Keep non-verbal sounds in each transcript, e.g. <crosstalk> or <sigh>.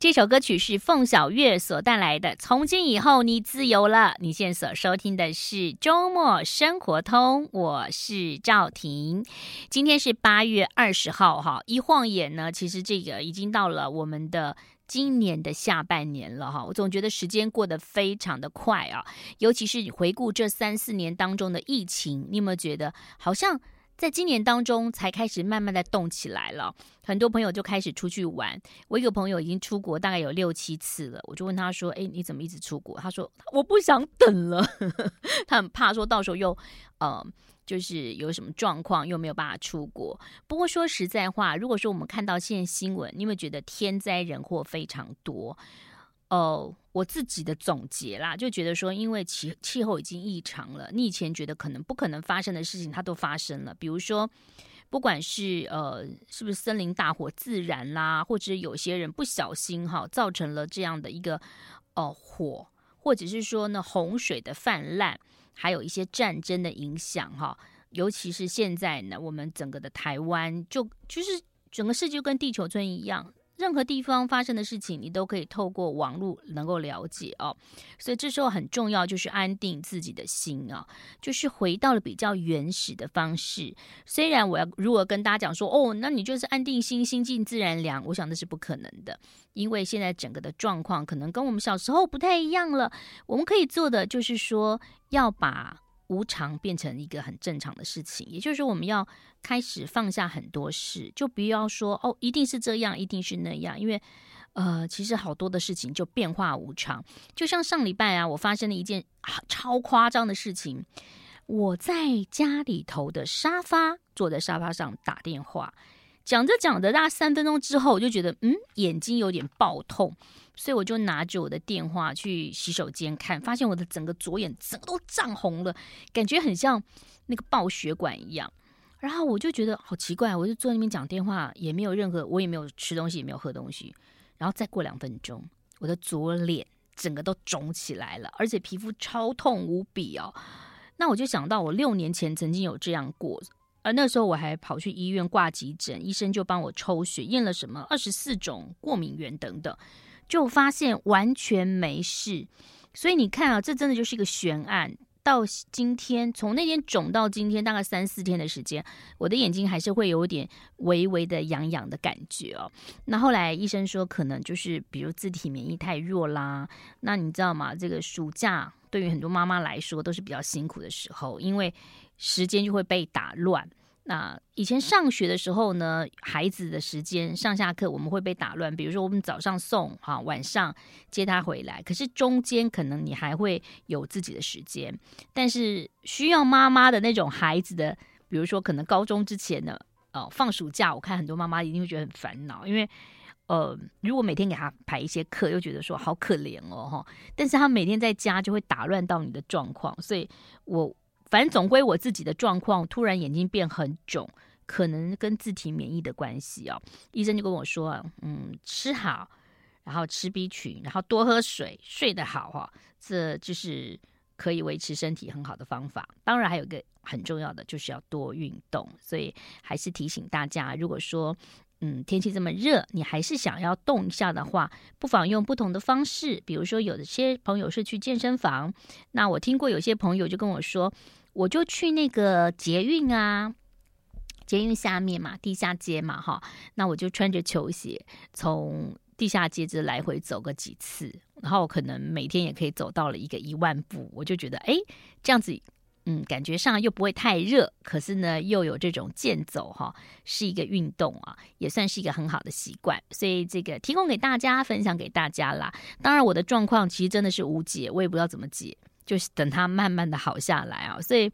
这首歌曲是凤小岳所带来的。从今以后，你自由了。你现在所收听的是周末生活通，我是赵婷。今天是八月二十号，哈，一晃眼呢，其实这个已经到了我们的今年的下半年了，哈。我总觉得时间过得非常的快啊，尤其是回顾这三四年当中的疫情，你有没有觉得好像？在今年当中，才开始慢慢的动起来了。很多朋友就开始出去玩。我一个朋友已经出国大概有六七次了，我就问他说：“哎，你怎么一直出国？”他说：“我不想等了。”他很怕说到时候又，呃，就是有什么状况又没有办法出国。不过说实在话，如果说我们看到现在新闻，你有没有觉得天灾人祸非常多。哦，我自己的总结啦，就觉得说，因为气气候已经异常了，你以前觉得可能不可能发生的事情，它都发生了。比如说，不管是呃，是不是森林大火自燃啦，或者有些人不小心哈，造成了这样的一个哦、火，或者是说呢洪水的泛滥，还有一些战争的影响哈。尤其是现在呢，我们整个的台湾就就是整个世界跟地球村一样。任何地方发生的事情，你都可以透过网络能够了解哦。所以这时候很重要，就是安定自己的心啊，就是回到了比较原始的方式。虽然我要如果跟大家讲说，哦，那你就是安定心，心静自然凉，我想那是不可能的，因为现在整个的状况可能跟我们小时候不太一样了。我们可以做的就是说，要把。无常变成一个很正常的事情，也就是，我们要开始放下很多事，就不要说哦，一定是这样，一定是那样，因为呃，其实好多的事情就变化无常。就像上礼拜啊，我发生了一件超夸张的事情，我在家里头的沙发，坐在沙发上打电话，讲着讲着，大概三分钟之后，我就觉得嗯，眼睛有点爆痛。所以我就拿着我的电话去洗手间看，发现我的整个左眼整个都涨红了，感觉很像那个爆血管一样。然后我就觉得好奇怪，我就坐在那边讲电话，也没有任何，我也没有吃东西，也没有喝东西。然后再过两分钟，我的左脸整个都肿起来了，而且皮肤超痛无比哦。那我就想到我六年前曾经有这样过，而那时候我还跑去医院挂急诊，医生就帮我抽血验了什么二十四种过敏原等等。就发现完全没事，所以你看啊，这真的就是一个悬案。到今天，从那天肿到今天，大概三四天的时间，我的眼睛还是会有点微微的痒痒的感觉哦。那后来医生说，可能就是比如自体免疫太弱啦。那你知道吗？这个暑假对于很多妈妈来说都是比较辛苦的时候，因为时间就会被打乱。那以前上学的时候呢，孩子的时间上下课我们会被打乱，比如说我们早上送哈，晚上接他回来，可是中间可能你还会有自己的时间，但是需要妈妈的那种孩子的，比如说可能高中之前呢，哦，放暑假，我看很多妈妈一定会觉得很烦恼，因为呃，如果每天给他排一些课，又觉得说好可怜哦哈，但是他每天在家就会打乱到你的状况，所以我。反正总归我自己的状况，突然眼睛变很肿，可能跟自体免疫的关系哦。医生就跟我说，嗯，吃好，然后吃 B 群，然后多喝水，睡得好哈，这就是可以维持身体很好的方法。当然还有一个很重要的，就是要多运动。所以还是提醒大家，如果说嗯天气这么热，你还是想要动一下的话，不妨用不同的方式，比如说有的些朋友是去健身房，那我听过有些朋友就跟我说。我就去那个捷运啊，捷运下面嘛，地下街嘛，哈，那我就穿着球鞋从地下街这来回走个几次，然后可能每天也可以走到了一个一万步，我就觉得，哎，这样子，嗯，感觉上又不会太热，可是呢，又有这种健走哈，是一个运动啊，也算是一个很好的习惯，所以这个提供给大家，分享给大家啦。当然，我的状况其实真的是无解，我也不知道怎么解。就是等它慢慢的好下来啊，所以，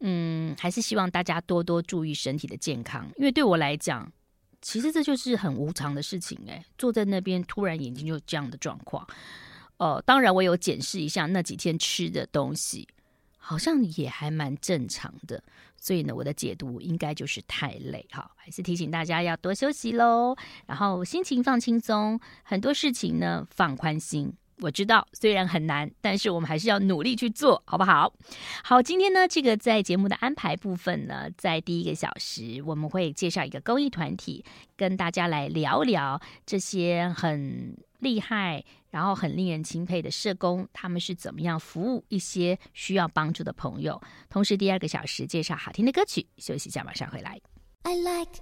嗯，还是希望大家多多注意身体的健康，因为对我来讲，其实这就是很无常的事情哎，坐在那边突然眼睛就这样的状况，呃，当然我有检视一下那几天吃的东西，好像也还蛮正常的，所以呢，我的解读应该就是太累哈，还是提醒大家要多休息喽，然后心情放轻松，很多事情呢放宽心。我知道，虽然很难，但是我们还是要努力去做，好不好？好，今天呢，这个在节目的安排部分呢，在第一个小时，我们会介绍一个公益团体，跟大家来聊聊这些很厉害，然后很令人钦佩的社工，他们是怎么样服务一些需要帮助的朋友。同时，第二个小时介绍好听的歌曲，休息一下，马上回来。I like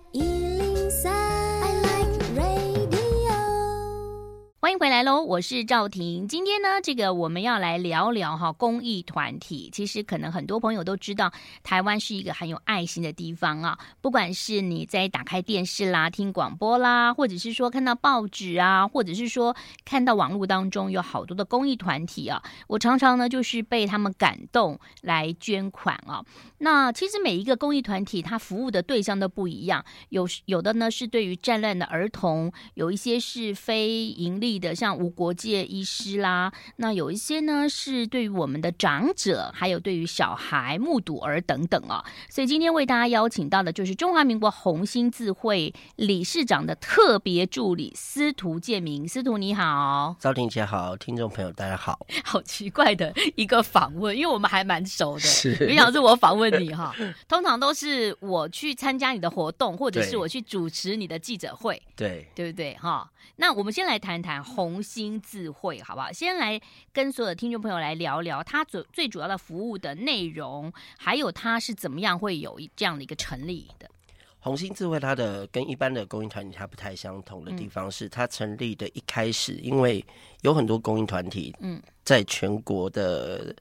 欢迎回来喽，我是赵婷。今天呢，这个我们要来聊聊哈公益团体。其实可能很多朋友都知道，台湾是一个很有爱心的地方啊。不管是你在打开电视啦、听广播啦，或者是说看到报纸啊，或者是说看到网络当中有好多的公益团体啊，我常常呢就是被他们感动来捐款啊。那其实每一个公益团体，它服务的对象都不一样，有有的呢是对于战乱的儿童，有一些是非盈利的，像无国界医师啦，那有一些呢是对于我们的长者，还有对于小孩、目睹儿等等啊。所以今天为大家邀请到的就是中华民国红星智会理事长的特别助理司徒建明，司徒你好，赵婷姐好，听众朋友大家好。<laughs> 好奇怪的一个访问，因为我们还蛮熟的，是，没想到是我访问你哈。<laughs> 通常都是我去参加你的活动，或者是我去主持你的记者会，对，对不对哈？那我们先来谈谈红星智慧，好不好？先来跟所有的听众朋友来聊聊它最最主要的服务的内容，还有它是怎么样会有这样的一个成立的。红星智慧它的跟一般的公益团体它不太相同的地方是，它成立的一开始，因为有很多公益团体，嗯，在全国的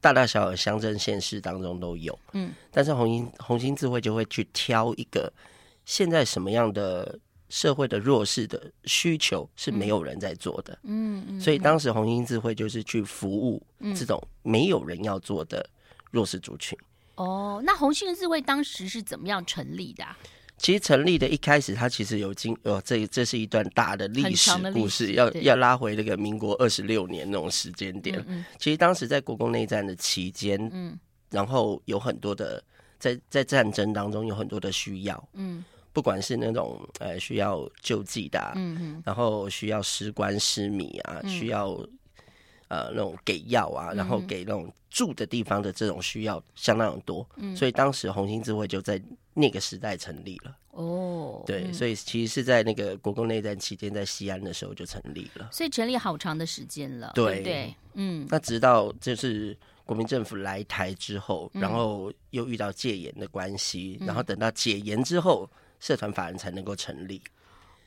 大大小小乡镇县市当中都有，嗯，但是红星红星智慧就会去挑一个现在什么样的。社会的弱势的需求是没有人在做的，嗯嗯，所以当时红星智慧就是去服务这种没有人要做的弱势族群。哦，那红星智慧当时是怎么样成立的啊？其实成立的一开始，它其实有经哦，这这是一段大的历史故事，要要拉回那个民国二十六年那种时间点。嗯嗯，其实当时在国共内战的期间，嗯，然后有很多的在在战争当中有很多的需要，嗯。不管是那种呃需要救济的、啊，嗯哼，然后需要施官施米啊，嗯、需要呃那种给药啊，嗯、然后给那种住的地方的这种需要相当多，嗯，所以当时红星智慧就在那个时代成立了。哦，对，嗯、所以其实是在那个国共内战期间，在西安的时候就成立了。所以成立好长的时间了，对，对？嗯，那直到就是国民政府来台之后，然后又遇到戒严的关系，嗯、然后等到解严之后。社团法人才能够成立，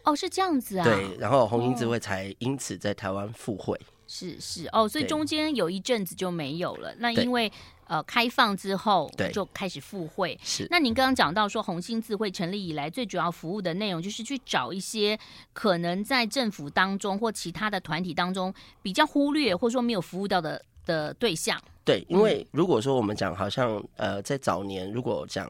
哦，是这样子啊。对，然后红星智会才因此在台湾复会。是是哦，所以中间有一阵子就没有了。那因为呃开放之后，对，就开始复会。是。那您刚刚讲到说红星智慧成立以来最主要服务的内容，就是去找一些可能在政府当中或其他的团体当中比较忽略或者说没有服务到的的对象。对，因为如果说我们讲，好像呃在早年如果讲。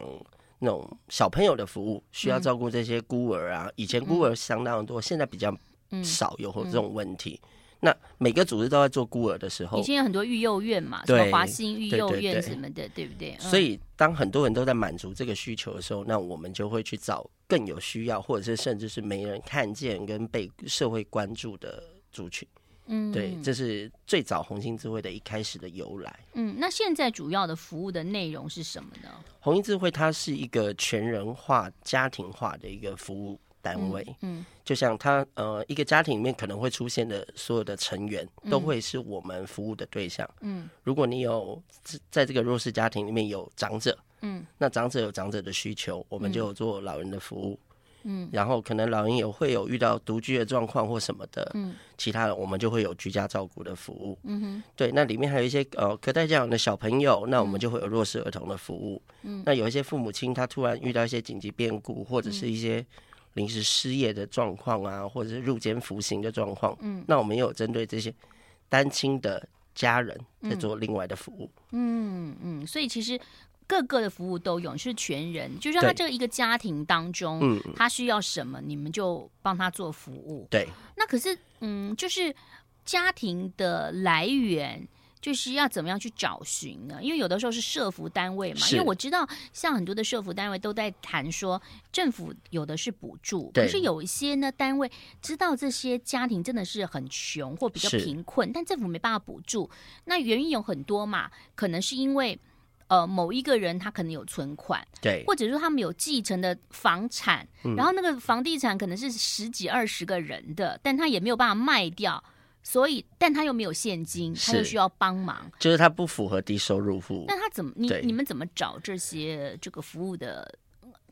那种小朋友的服务需要照顾这些孤儿啊，嗯、以前孤儿相当多，嗯、现在比较少有这种问题。嗯、那每个组织都在做孤儿的时候，以前有很多育幼院嘛，对什么华兴育幼院什么的，对不对？所以当很多人都在满足这个需求的时候，那我们就会去找更有需要，或者是甚至是没人看见跟被社会关注的族群。嗯，对，这是最早红星智慧的一开始的由来。嗯，那现在主要的服务的内容是什么呢？红星智慧它是一个全人化、家庭化的一个服务单位。嗯，嗯就像它呃，一个家庭里面可能会出现的所有的成员，都会是我们服务的对象。嗯，如果你有在这个弱势家庭里面有长者，嗯，那长者有长者的需求，我们就有做老人的服务。嗯，然后可能老人也会有遇到独居的状况或什么的，嗯，其他的我们就会有居家照顾的服务，嗯哼，对，那里面还有一些呃隔代教养的小朋友，那我们就会有弱势儿童的服务，嗯，那有一些父母亲他突然遇到一些紧急变故或者是一些临时失业的状况啊，或者是入监服刑的状况，嗯，那我们也有针对这些单亲的家人在做另外的服务，嗯嗯，所以其实。各个的服务都有，是全人，就是他这个一个家庭当中，嗯，他需要什么，你们就帮他做服务。对，那可是，嗯，就是家庭的来源，就是要怎么样去找寻呢？因为有的时候是社服单位嘛，因为我知道，像很多的社服单位都在谈说，政府有的是补助，可是有一些呢单位知道这些家庭真的是很穷或比较贫困，但政府没办法补助，那原因有很多嘛，可能是因为。呃某一个人他可能有存款，对，或者说他们有继承的房产，嗯、然后那个房地产可能是十几二十个人的，但他也没有办法卖掉，所以但他又没有现金，他又需要帮忙，就是他不符合低收入户。那他怎么你你们怎么找这些这个服务的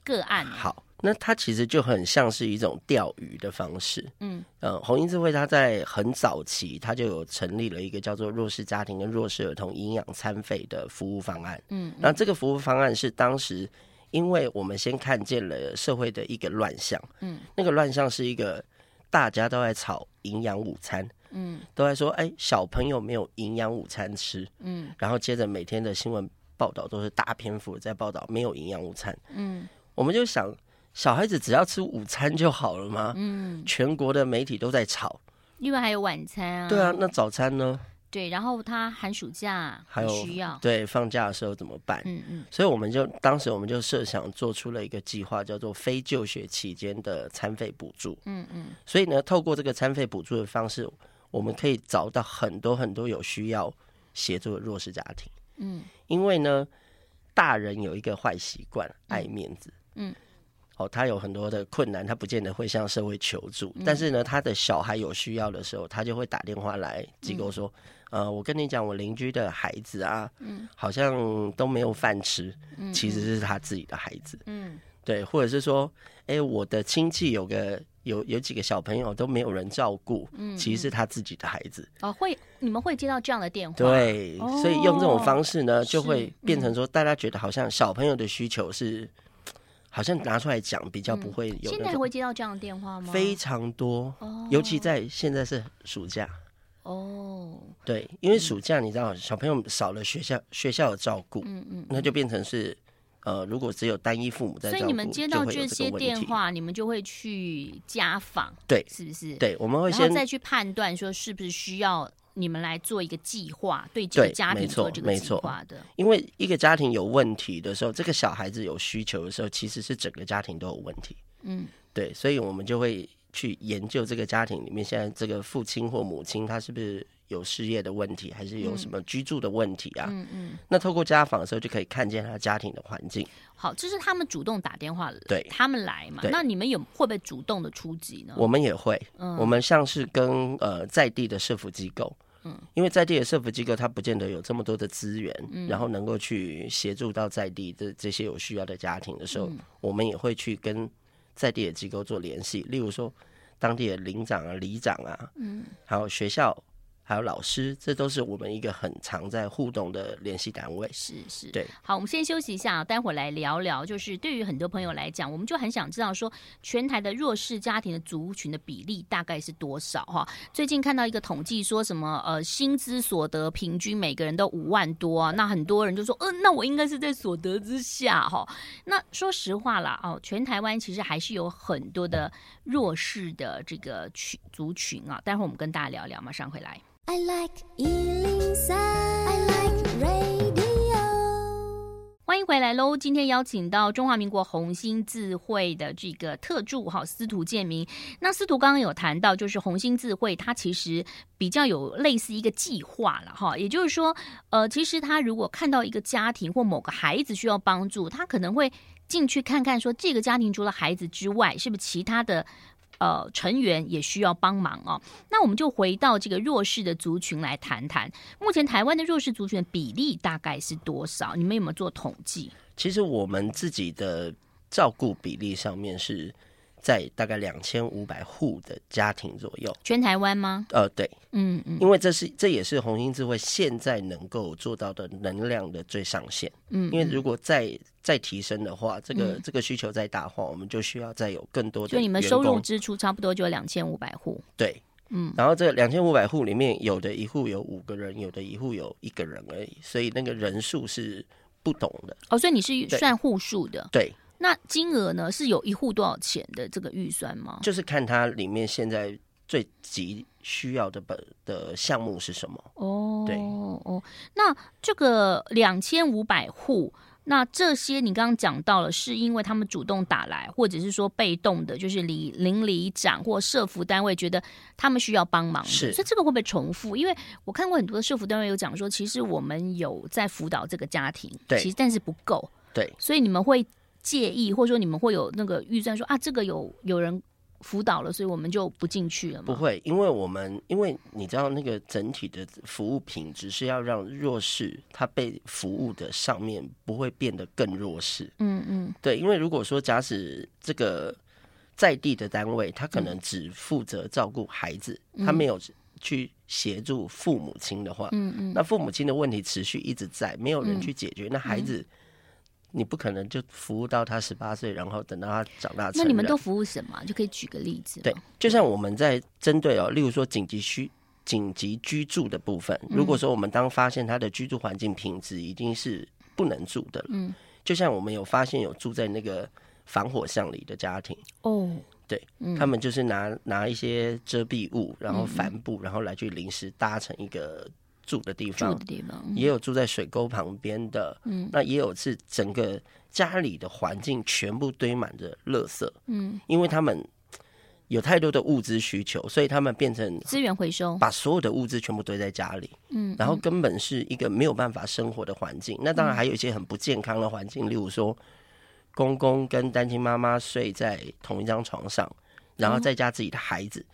个案呢？好。那它其实就很像是一种钓鱼的方式，嗯，呃，红音智慧它在很早期，它就有成立了一个叫做弱势家庭跟弱势儿童营养餐费的服务方案，嗯，那这个服务方案是当时，因为我们先看见了社会的一个乱象，嗯，那个乱象是一个大家都在炒营养午餐，嗯，都在说，哎，小朋友没有营养午餐吃，嗯，然后接着每天的新闻报道都是大篇幅在报道没有营养午餐，嗯，我们就想。小孩子只要吃午餐就好了吗？嗯，全国的媒体都在吵。另外还有晚餐啊。对啊，那早餐呢？对，然后他寒暑假还有需要。对，放假的时候怎么办？嗯嗯。所以我们就当时我们就设想做出了一个计划，叫做非就学期间的餐费补助。嗯嗯。所以呢，透过这个餐费补助的方式，我们可以找到很多很多有需要协助的弱势家庭。嗯。因为呢，大人有一个坏习惯，爱面子。嗯。嗯哦，他有很多的困难，他不见得会向社会求助。嗯、但是呢，他的小孩有需要的时候，他就会打电话来机构说：“嗯、呃，我跟你讲，我邻居的孩子啊，嗯，好像都没有饭吃，嗯、其实是他自己的孩子。”嗯，对，或者是说：“哎、欸，我的亲戚有个有有几个小朋友都没有人照顾，嗯，其实是他自己的孩子。”哦，会你们会接到这样的电话？对，哦、所以用这种方式呢，就会变成说，大家觉得好像小朋友的需求是。好像拿出来讲比较不会有、嗯。现在会接到这样的电话吗？非常多，哦、尤其在现在是暑假。哦，对，因为暑假你知道，小朋友少了学校学校的照顾，嗯嗯，那就变成是呃，如果只有单一父母在照顾，所以你们接到这些电话，你们就会去家访，对，是不是？对，我们会先再去判断说是不是需要。你们来做一个计划，对这个家庭做这个计划的。因为一个家庭有问题的时候，这个小孩子有需求的时候，其实是整个家庭都有问题。嗯，对，所以我们就会去研究这个家庭里面现在这个父亲或母亲他是不是有事业的问题，还是有什么居住的问题啊？嗯嗯。那透过家访的时候，就可以看见他家庭的环境。好，这是他们主动打电话来，对，他们来嘛？那你们有会不会主动的出击呢？我们也会。嗯，我们像是跟呃在地的社福机构。嗯，因为在地的社福机构，它不见得有这么多的资源，嗯、然后能够去协助到在地的这些有需要的家庭的时候，嗯、我们也会去跟在地的机构做联系，例如说当地的领长啊、里长啊，嗯，还有学校。还有老师，这都是我们一个很常在互动的联系单位。是是，对。好，我们先休息一下，待会儿来聊聊。就是对于很多朋友来讲，我们就很想知道说，全台的弱势家庭的族群的比例大概是多少？哈，最近看到一个统计，说什么呃，薪资所得平均每个人都五万多啊，那很多人就说，嗯、呃，那我应该是在所得之下哈。那说实话啦，哦，全台湾其实还是有很多的弱势的这个群族群啊。待会儿我们跟大家聊聊，马上回来。I like 103, I like radio。欢迎回来喽！今天邀请到中华民国红星智慧的这个特助哈司徒建明。那司徒刚刚有谈到，就是红星智慧它其实比较有类似一个计划了哈，也就是说，呃，其实他如果看到一个家庭或某个孩子需要帮助，他可能会进去看看，说这个家庭除了孩子之外，是不是其他的。呃，成员也需要帮忙哦。那我们就回到这个弱势的族群来谈谈，目前台湾的弱势族群的比例大概是多少？你们有没有做统计？其实我们自己的照顾比例上面是在大概两千五百户的家庭左右。全台湾吗？呃，对，嗯嗯，因为这是这也是红星智慧现在能够做到的能量的最上限。嗯，因为如果再再提升的话，这个、嗯、这个需求再大化，我们就需要再有更多的。就你们收入支出差不多就两千五百户。对，嗯，然后这两千五百户里面，有的一户有五个人，有的一户有一个人而已，所以那个人数是不同的。哦，所以你是算户数的。对。那金额呢？是有一户多少钱的这个预算吗？就是看它里面现在最急需要的本的项目是什么。哦，对哦。那这个两千五百户。那这些你刚刚讲到了，是因为他们主动打来，或者是说被动的，就是里邻里长或社福单位觉得他们需要帮忙，是，所以这个会不会重复？因为我看过很多的社福单位有讲说，其实我们有在辅导这个家庭，对，其实但是不够，对，所以你们会介意，或者说你们会有那个预算说啊，这个有有人。辅导了，所以我们就不进去了吗？不会，因为我们因为你知道，那个整体的服务品质是要让弱势他被服务的上面不会变得更弱势。嗯嗯，对，因为如果说假使这个在地的单位，他可能只负责照顾孩子，嗯、他没有去协助父母亲的话，嗯嗯，那父母亲的问题持续一直在，没有人去解决，嗯、那孩子。嗯你不可能就服务到他十八岁，然后等到他长大。那你们都服务什么？就可以举个例子。对，就像我们在针对哦，例如说紧急需紧急居住的部分，如果说我们当发现他的居住环境品质已经是不能住的了，嗯，就像我们有发现有住在那个防火巷里的家庭哦，对，他们就是拿拿一些遮蔽物，然后帆布，然后来去临时搭成一个。住的地方，地方也有住在水沟旁边的，嗯，那也有是整个家里的环境全部堆满着垃圾，嗯，因为他们有太多的物资需求，所以他们变成资源回收，把所有的物资全部堆在家里，嗯，然后根本是一个没有办法生活的环境。那当然还有一些很不健康的环境，例如说公公跟单亲妈妈睡在同一张床上，然后再加自己的孩子。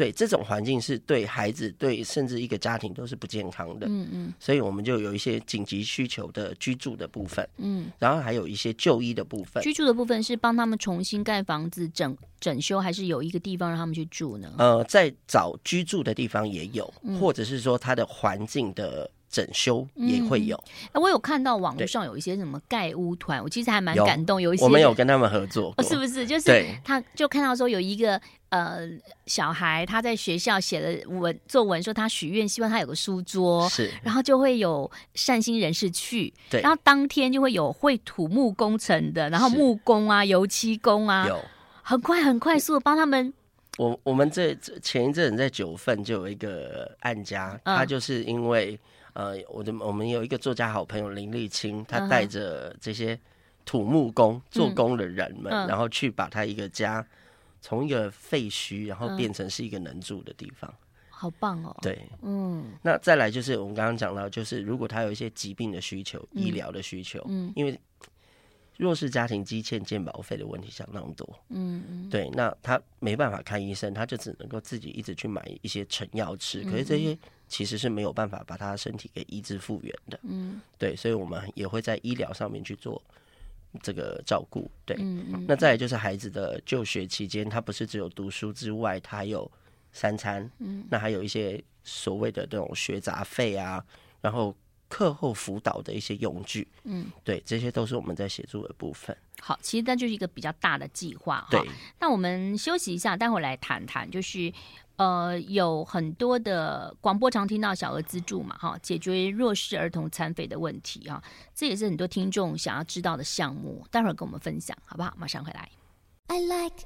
对，这种环境是对孩子，对甚至一个家庭都是不健康的。嗯嗯，所以我们就有一些紧急需求的居住的部分。嗯，然后还有一些就医的部分。居住的部分是帮他们重新盖房子、整整修，还是有一个地方让他们去住呢？呃，在找居住的地方也有，或者是说他的环境的。整修也会有，哎、嗯，我有看到网络上有一些什么盖屋团，我其实还蛮感动。有，有一些我们有跟他们合作，哦，是不是？就是他就看到说有一个呃小孩他在学校写了文作文，说他许愿希望他有个书桌，是，然后就会有善心人士去，对，然后当天就会有会土木工程的，然后木工啊、油漆工啊，有很快很快速的帮他们。我我们这前一阵在九份就有一个案家，嗯、他就是因为。呃，我的我们有一个作家好朋友林立清，他带着这些土木工做工的人们，嗯。嗯、然后去把他一个家从一个废墟，然后变成是一个能住的地方，好棒哦！对，嗯，那再来就是我们刚刚讲到，就是如果他有一些疾病的需求、嗯、医疗的需求，嗯，因为。弱势家庭积欠健保费的问题相当多，嗯嗯，对，那他没办法看医生，他就只能够自己一直去买一些成药吃，可是这些其实是没有办法把他身体给医治复原的，嗯，对，所以我们也会在医疗上面去做这个照顾，对，嗯嗯，那再来就是孩子的就学期间，他不是只有读书之外，他还有三餐，嗯，那还有一些所谓的这种学杂费啊，然后。课后辅导的一些用具，嗯，对，这些都是我们在协助的部分。好，其实那就是一个比较大的计划。对，那我们休息一下，待会来谈谈，就是呃，有很多的广播常听到小额资助嘛，哈，解决弱势儿童残废的问题啊，这也是很多听众想要知道的项目。待会儿跟我们分享，好不好？马上回来。I like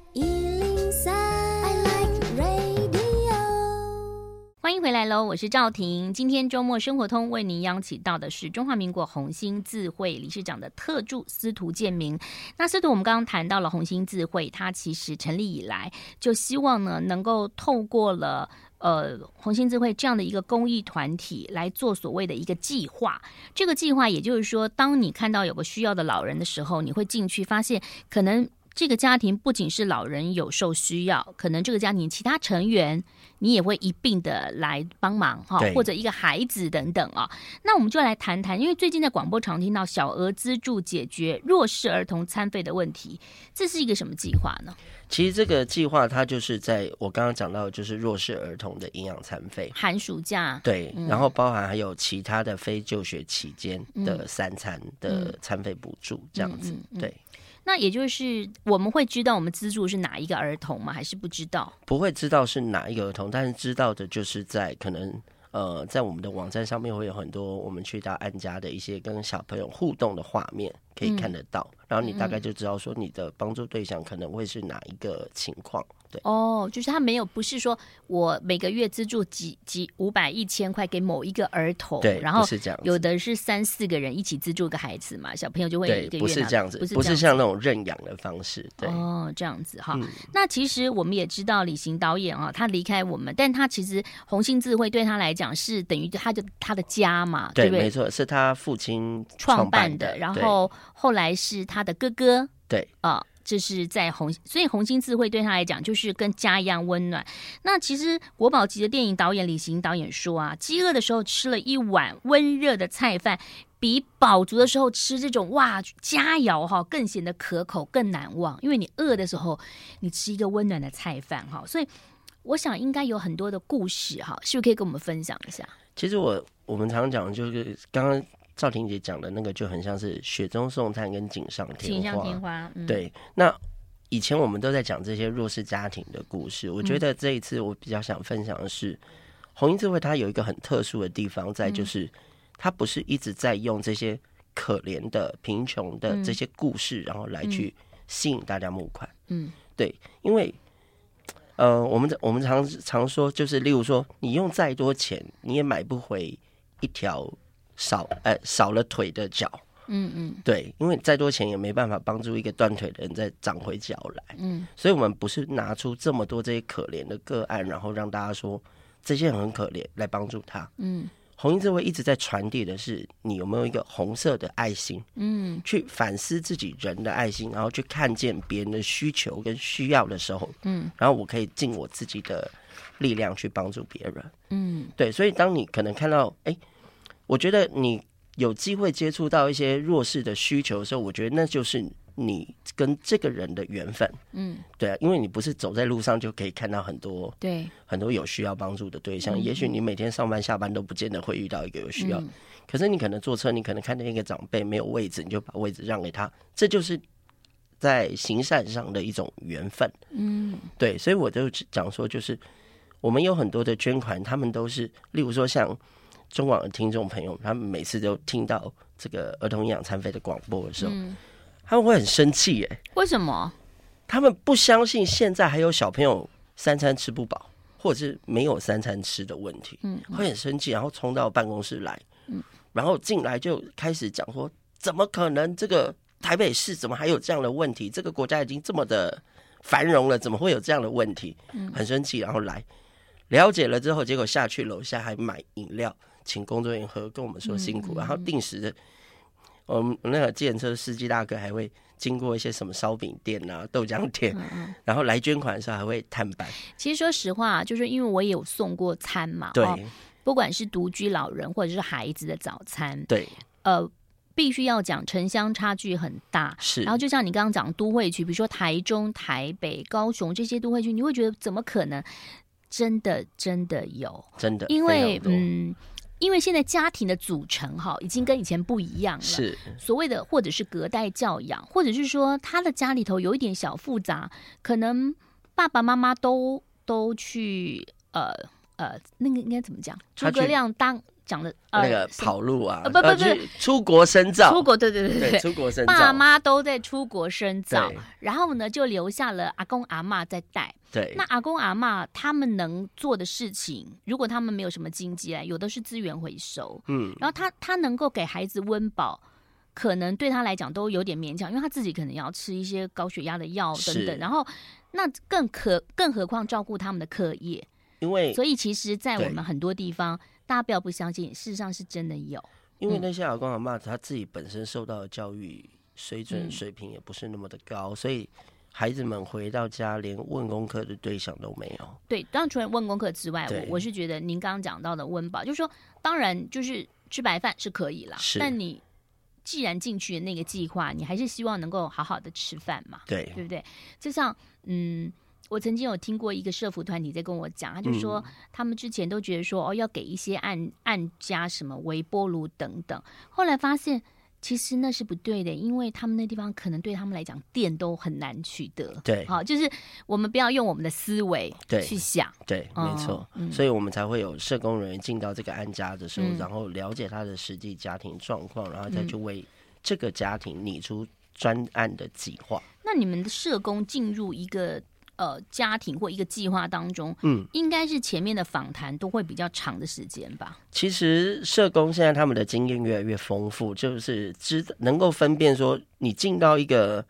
回来喽，我是赵婷。今天周末生活通为您邀请到的是中华民国红星自会理事长的特助司徒建明。那司徒，我们刚刚谈到了红星自会，它其实成立以来就希望呢，能够透过了呃红星自会这样的一个公益团体来做所谓的一个计划。这个计划也就是说，当你看到有个需要的老人的时候，你会进去发现可能。这个家庭不仅是老人有受需要，可能这个家庭其他成员你也会一并的来帮忙哈，或者一个孩子等等啊。那我们就来谈谈，因为最近在广播常听到小额资助解决弱势儿童餐费的问题，这是一个什么计划呢？其实这个计划它就是在我刚刚讲到，就是弱势儿童的营养餐费，寒暑假对，嗯、然后包含还有其他的非就学期间的三餐的餐费补助这样子，嗯嗯嗯、对。那也就是我们会知道我们资助是哪一个儿童吗？还是不知道？不会知道是哪一个儿童，但是知道的就是在可能呃，在我们的网站上面会有很多我们去到安家的一些跟小朋友互动的画面，可以看得到，嗯、然后你大概就知道说你的帮助对象可能会是哪一个情况。对。哦，就是他没有不是说我每个月资助几几五百一千块给某一个儿童，对，然后是这样，有的是三四个人一起资助个孩子嘛，小朋友就会一个月不是这样子，不是，像那种认养的方式，对。哦，这样子哈。嗯、那其实我们也知道李行导演啊，他离开我们，但他其实红星智慧对他来讲是等于他的他的家嘛，对，对不对？没错，是他父亲创办的，然后后来是他的哥哥，对啊。这是在红，所以红星智慧对他来讲就是跟家一样温暖。那其实国宝级的电影导演李行导演说啊，饥饿的时候吃了一碗温热的菜饭，比饱足的时候吃这种哇佳肴哈更显得可口更难忘。因为你饿的时候，你吃一个温暖的菜饭哈，所以我想应该有很多的故事哈，是不是可以跟我们分享一下？其实我我们常常讲就是刚刚。赵婷姐讲的那个就很像是雪中送炭跟锦上添花，添花。嗯、对，那以前我们都在讲这些弱势家庭的故事。我觉得这一次我比较想分享的是，嗯、红星智慧它有一个很特殊的地方在，就是它不是一直在用这些可怜的、贫穷的这些故事，然后来去吸引大家募款。嗯，对，因为呃，我们我们常常说，就是例如说，你用再多钱，你也买不回一条。少呃少了腿的脚，嗯嗯，对，因为再多钱也没办法帮助一个断腿的人再长回脚来，嗯，所以我们不是拿出这么多这些可怜的个案，然后让大家说这些人很可怜来帮助他，嗯，红衣智慧一直在传递的是你有没有一个红色的爱心，嗯，去反思自己人的爱心，然后去看见别人的需求跟需要的时候，嗯，然后我可以尽我自己的力量去帮助别人，嗯，对，所以当你可能看到哎。欸我觉得你有机会接触到一些弱势的需求的时候，我觉得那就是你跟这个人的缘分。嗯，对啊，因为你不是走在路上就可以看到很多对很多有需要帮助的对象。也许你每天上班下班都不见得会遇到一个有需要，可是你可能坐车，你可能看见一个长辈没有位置，你就把位置让给他，这就是在行善上的一种缘分。嗯，对，所以我就讲说，就是我们有很多的捐款，他们都是，例如说像。中广的听众朋友，他们每次都听到这个儿童营养餐费的广播的时候，嗯、他们会很生气耶。为什么？他们不相信现在还有小朋友三餐吃不饱，或者是没有三餐吃的问题。嗯，会很生气，然后冲到办公室来，嗯，然后进来就开始讲说：怎么可能？这个台北市怎么还有这样的问题？这个国家已经这么的繁荣了，怎么会有这样的问题？嗯，很生气，然后来了解了之后，结果下去楼下还买饮料。请工作人员喝，跟我们说辛苦，然后定时的，我们那个计程车司机大哥还会经过一些什么烧饼店啊、豆浆店，然后来捐款的时候还会探班。其实说实话，就是因为我也有送过餐嘛，对、哦，不管是独居老人或者是孩子的早餐，对，呃，必须要讲城乡差距很大，是。然后就像你刚刚讲都会区，比如说台中、台北、高雄这些都会区，你会觉得怎么可能？真的，真的有，真的，因为嗯。因为现在家庭的组成哈，已经跟以前不一样了。是所谓的，或者是隔代教养，或者是说他的家里头有一点小复杂，可能爸爸妈妈都都去呃呃，那个应该怎么讲？诸葛亮当。讲的、呃、那个跑路啊，呃、不不不，去出国深造，出国对对对对，出国深造，爸妈都在出国深造，对。然后呢就留下了阿公阿妈在带。对，那阿公阿妈他们能做的事情，如果他们没有什么经济啊，有的是资源回收，嗯，然后他他能够给孩子温饱，可能对他来讲都有点勉强，因为他自己可能要吃一些高血压的药等等，是。然后那更可更何况照顾他们的课业，因为所以其实，在我们很多地方。大家不要不相信，事实上是真的有。因为那些阿公阿妈他自己本身受到的教育水准水平也不是那么的高，嗯、所以孩子们回到家连问功课的对象都没有。对，当然除了问功课之外，我我是觉得您刚刚讲到的温饱，就是说，当然就是吃白饭是可以啦，但你既然进去的那个计划，你还是希望能够好好的吃饭嘛，对，对不对？就像嗯。我曾经有听过一个社服团体在跟我讲，他就说他们之前都觉得说哦，要给一些按按家什么微波炉等等，后来发现其实那是不对的，因为他们那地方可能对他们来讲电都很难取得。对，好，就是我们不要用我们的思维去想。对，对，没错，嗯，所以我们才会有社工人员进到这个案家的时候，嗯，然后了解他的实际家庭状况，然后再去为这个家庭拟出专案的计划。那你们的社工进入一个呃家庭或一个计划当中，嗯，应该是前面的访谈都会比较长的时间吧？其实社工现在他们的经验越来越丰富，就是知能够分辨说，你进到一个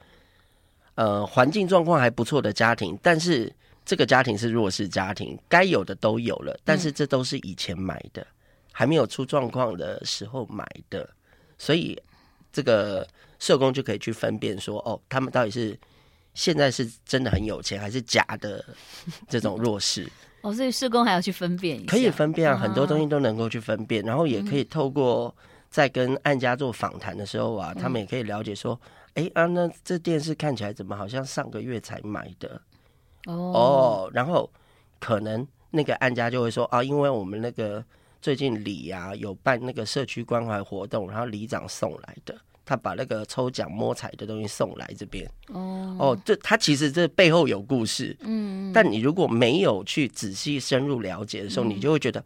呃环境状况还不错的家庭，但是这个家庭是弱势家庭，该有的都有了，但是这都是以前买的，嗯、还没有出状况的时候买的，所以这个。社工就可以去分辨说，哦，他们到底是现在是真的很有钱，还是假的 <laughs> 这种弱势？哦，所以社工还要去分辨一下，可以分辨啊，很多东西都能够去分辨，然后也可以透过在跟案家做访谈的时候啊，他们也可以了解说，哎啊，那这电视看起来怎么好像上个月才买的？哦，然后可能那个案家就会说啊，因为我们那个最近里啊有办那个社区关怀活动，然后里长送来的。他把那个抽奖摸彩的东西送来这边。哦。哦，这他其实这背后有故事，嗯，但你如果没有去仔细深入了解的时候，嗯、你就会觉得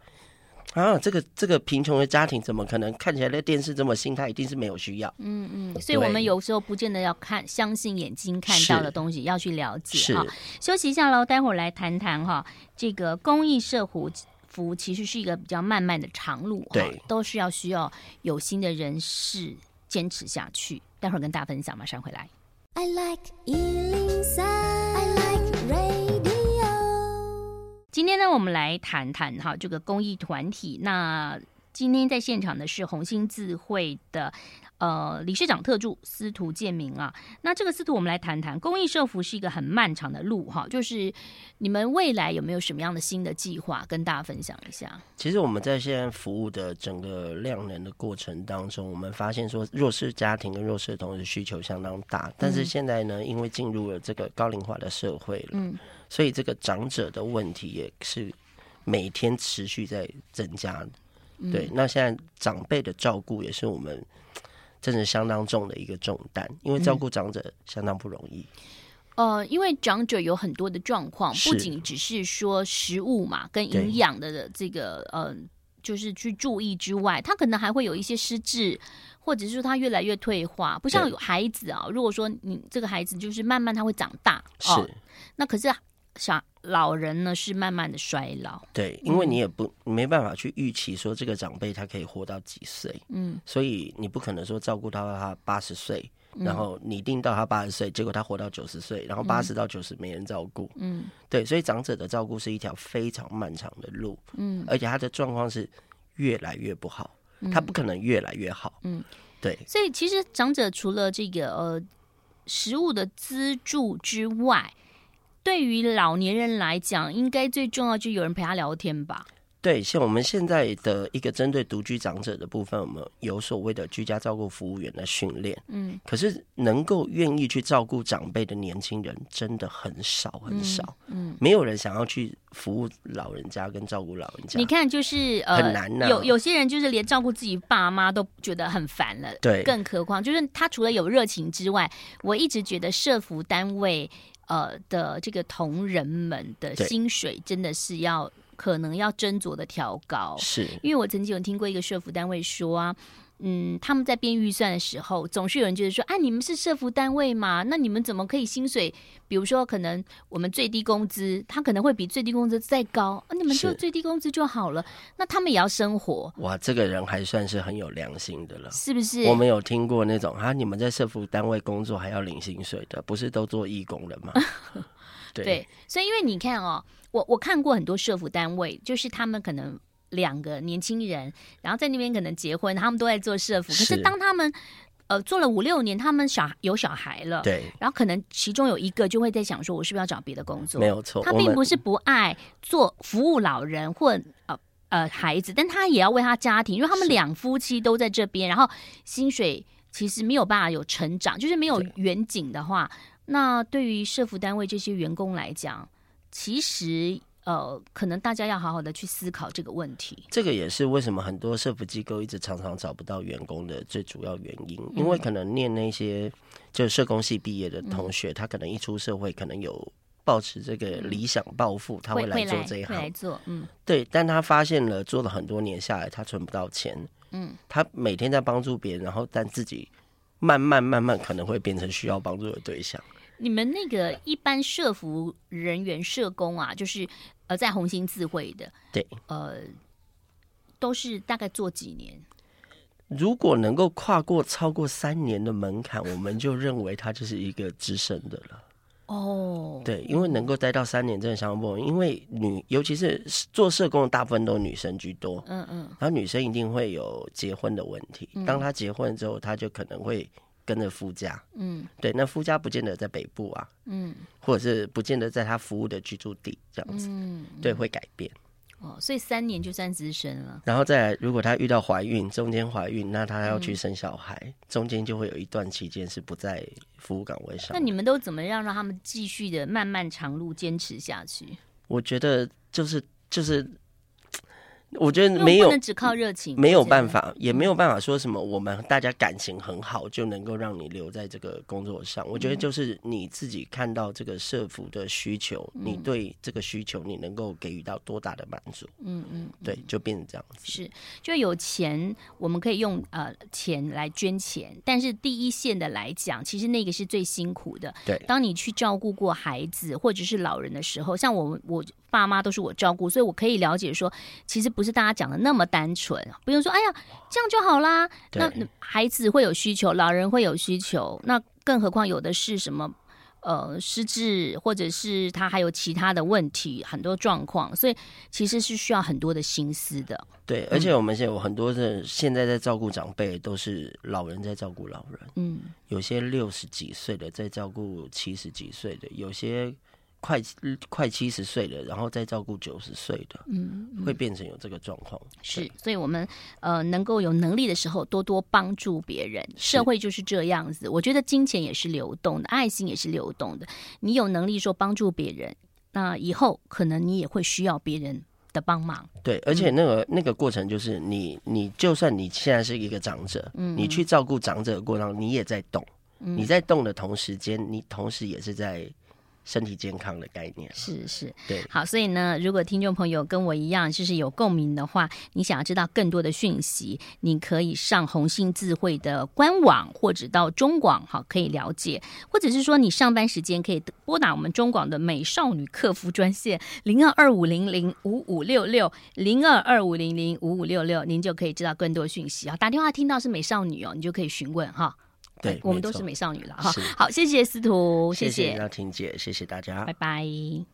啊，这个这个贫穷的家庭怎么可能看起来那电视这么新？他一定是没有需要，嗯嗯，所以我们有时候不见得要看相信眼睛看到的东西，要去了解哈。休息一下喽，待会儿来谈谈哈，这个公益社福其实是一个比较漫漫的长路，对，都是要需要有心的人士。坚持下去，待会儿跟大家分享，马上回来。I like 103, I like radio。今天呢，我们来谈谈哈这个公益团体。那今天在现场的是红星智慧的。呃，理事长特助司徒建明啊，那这个司徒，我们来谈谈公益社服是一个很漫长的路哈，就是你们未来有没有什么样的新的计划跟大家分享一下？其实我们在现在服务的整个量能的过程当中，我们发现说弱势家庭跟弱势同志需求相当大，但是现在呢，因为进入了这个高龄化的社会了，嗯，所以这个长者的问题也是每天持续在增加。对，那现在长辈的照顾也是我们。真的相当重的一个重担，因为照顾长者相当不容易。嗯、呃，因为长者有很多的状况，不仅只是说食物嘛，跟营养的这个呃，就是去注意之外，他可能还会有一些失智，或者是说他越来越退化。不像有孩子啊，如果说你这个孩子就是慢慢他会长大，是、哦、那可是。小老人呢是慢慢的衰老，对，因为你也不没办法去预期说这个长辈他可以活到几岁，嗯，所以你不可能说照顾到他八十岁，然后拟定到他八十岁，结果他活到九十岁，然后八十到九十没人照顾，嗯，对，所以长者的照顾是一条非常漫长的路，嗯，而且他的状况是越来越不好，他不可能越来越好，嗯，对，所以其实长者除了这个呃食物的资助之外，对于老年人来讲，应该最重要就是有人陪他聊天吧。对，像我们现在的一个针对独居长者的部分，我们有所谓的居家照顾服务员的训练。嗯，可是能够愿意去照顾长辈的年轻人真的很少很少。嗯，嗯，没有人想要去服务老人家跟照顾老人家。你看，就是呃，很难呢。有有些人就是连照顾自己爸妈都觉得很烦了。对，更何况就是他除了有热情之外，我一直觉得社服单位。呃的这个同仁们的薪水真的是要可能要斟酌的调高，是因为我曾经有听过一个社服单位说啊。嗯，他们在编预算的时候，总是有人觉得说：“啊，你们是社服单位嘛？那你们怎么可以薪水？比如说，可能我们最低工资，他可能会比最低工资再高，啊，你们就最低工资就好了。那他们也要生活。”哇，这个人还算是很有良心的了，是不是？我们有听过那种啊，你们在社服单位工作还要领薪水的，不是都做义工了吗？<laughs> 对，对，所以因为你看哦，我我看过很多社服单位，就是他们可能。两个年轻人，然后在那边可能结婚，他们都在做社服。可是当他们呃做了五六年，他们小有小孩了，对，然后可能其中有一个就会在想说，我是不是要找别的工作？没有错，他并不是不爱做服务老人或呃呃孩子，但他也要为他家庭，因为他们两夫妻都在这边，然后薪水其实没有办法有成长，就是没有远景的话，那对于社服单位这些员工来讲，其实。呃，可能大家要好好的去思考这个问题。这个也是为什么很多社福机构一直常常找不到员工的最主要原因，因为可能念那些就社工系毕业的同学，他可能一出社会，可能有抱持这个理想抱负，他会来做这一行，来做，嗯，对。但他发现了做了很多年下来，他存不到钱，嗯，他每天在帮助别人，然后但自己慢慢慢慢可能会变成需要帮助的对象。你们那个一般社服人员、社工啊，就是呃，在红星自会的，对，呃，都是大概做几年？如果能够跨过超过三年的门槛，我们就认为他就是一个资深的了。哦，对，因为能够待到三年真的相当不容易，因为女尤其是做社工的大部分都是女生居多。嗯嗯，然后女生一定会有结婚的问题，当她结婚之后，她就可能会跟着夫家。嗯，对，那夫家不见得在北部啊。嗯，或者是不见得在他服务的居住地这样子。嗯，对，会改变。哦，所以三年就算资深了。然后再来，如果她遇到怀孕，中间怀孕，那她要去生小孩，嗯、中间就会有一段期间是不在服务岗位上。那你们都怎么样让他们继续的漫漫长路坚持下去？我觉得就是就是。我觉得没有，只靠热情，没有办法，也没有办法说什么。我们大家感情很好，就能够让你留在这个工作上。我觉得就是你自己看到这个社服的需求，你对这个需求，你能够给予到多大的满足？嗯嗯，对，就变成这样子。是，就有钱，我们可以用呃钱来捐钱，但是第一线的来讲，其实那个是最辛苦的。对，当你去照顾过孩子或者是老人的时候，像我我。爸妈都是我照顾，所以我可以了解说，其实不是大家讲的那么单纯。不用说，哎呀，这样就好啦。那孩子会有需求，老人会有需求，那更何况有的是什么呃失智，或者是他还有其他的问题，很多状况，所以其实是需要很多的心思的。对，而且我们现在有很多的现在在照顾长辈，都是老人在照顾老人。嗯，有些六十几岁的在照顾七十几岁的，有些。快快七十岁了，然后再照顾九十岁的，嗯，嗯，会变成有这个状况。是，所以我们呃能够有能力的时候，多多帮助别人。社会就是这样子，我觉得金钱也是流动的，爱心也是流动的。你有能力说帮助别人，那以后可能你也会需要别人的帮忙。对，而且那个、嗯、那个过程就是你，你就算你现在是一个长者，嗯，你去照顾长者的过程，你也在动。嗯，你在动的同时间，你同时也是在。身体健康的概念是是，对，好，所以呢，如果听众朋友跟我一样，就是有共鸣的话，你想要知道更多的讯息，你可以上红星智慧的官网，或者到中广，好，可以了解，或者是说你上班时间可以拨打我们中广的美少女客服专线零二二五零零五五六六零二二五零零五五六六，您就可以知道更多讯息啊。打电话听到是美少女哦，你就可以询问哈。对，我们都是美少女了哈。好，谢谢司徒，谢谢，谢谢婷姐，谢谢大家，拜拜。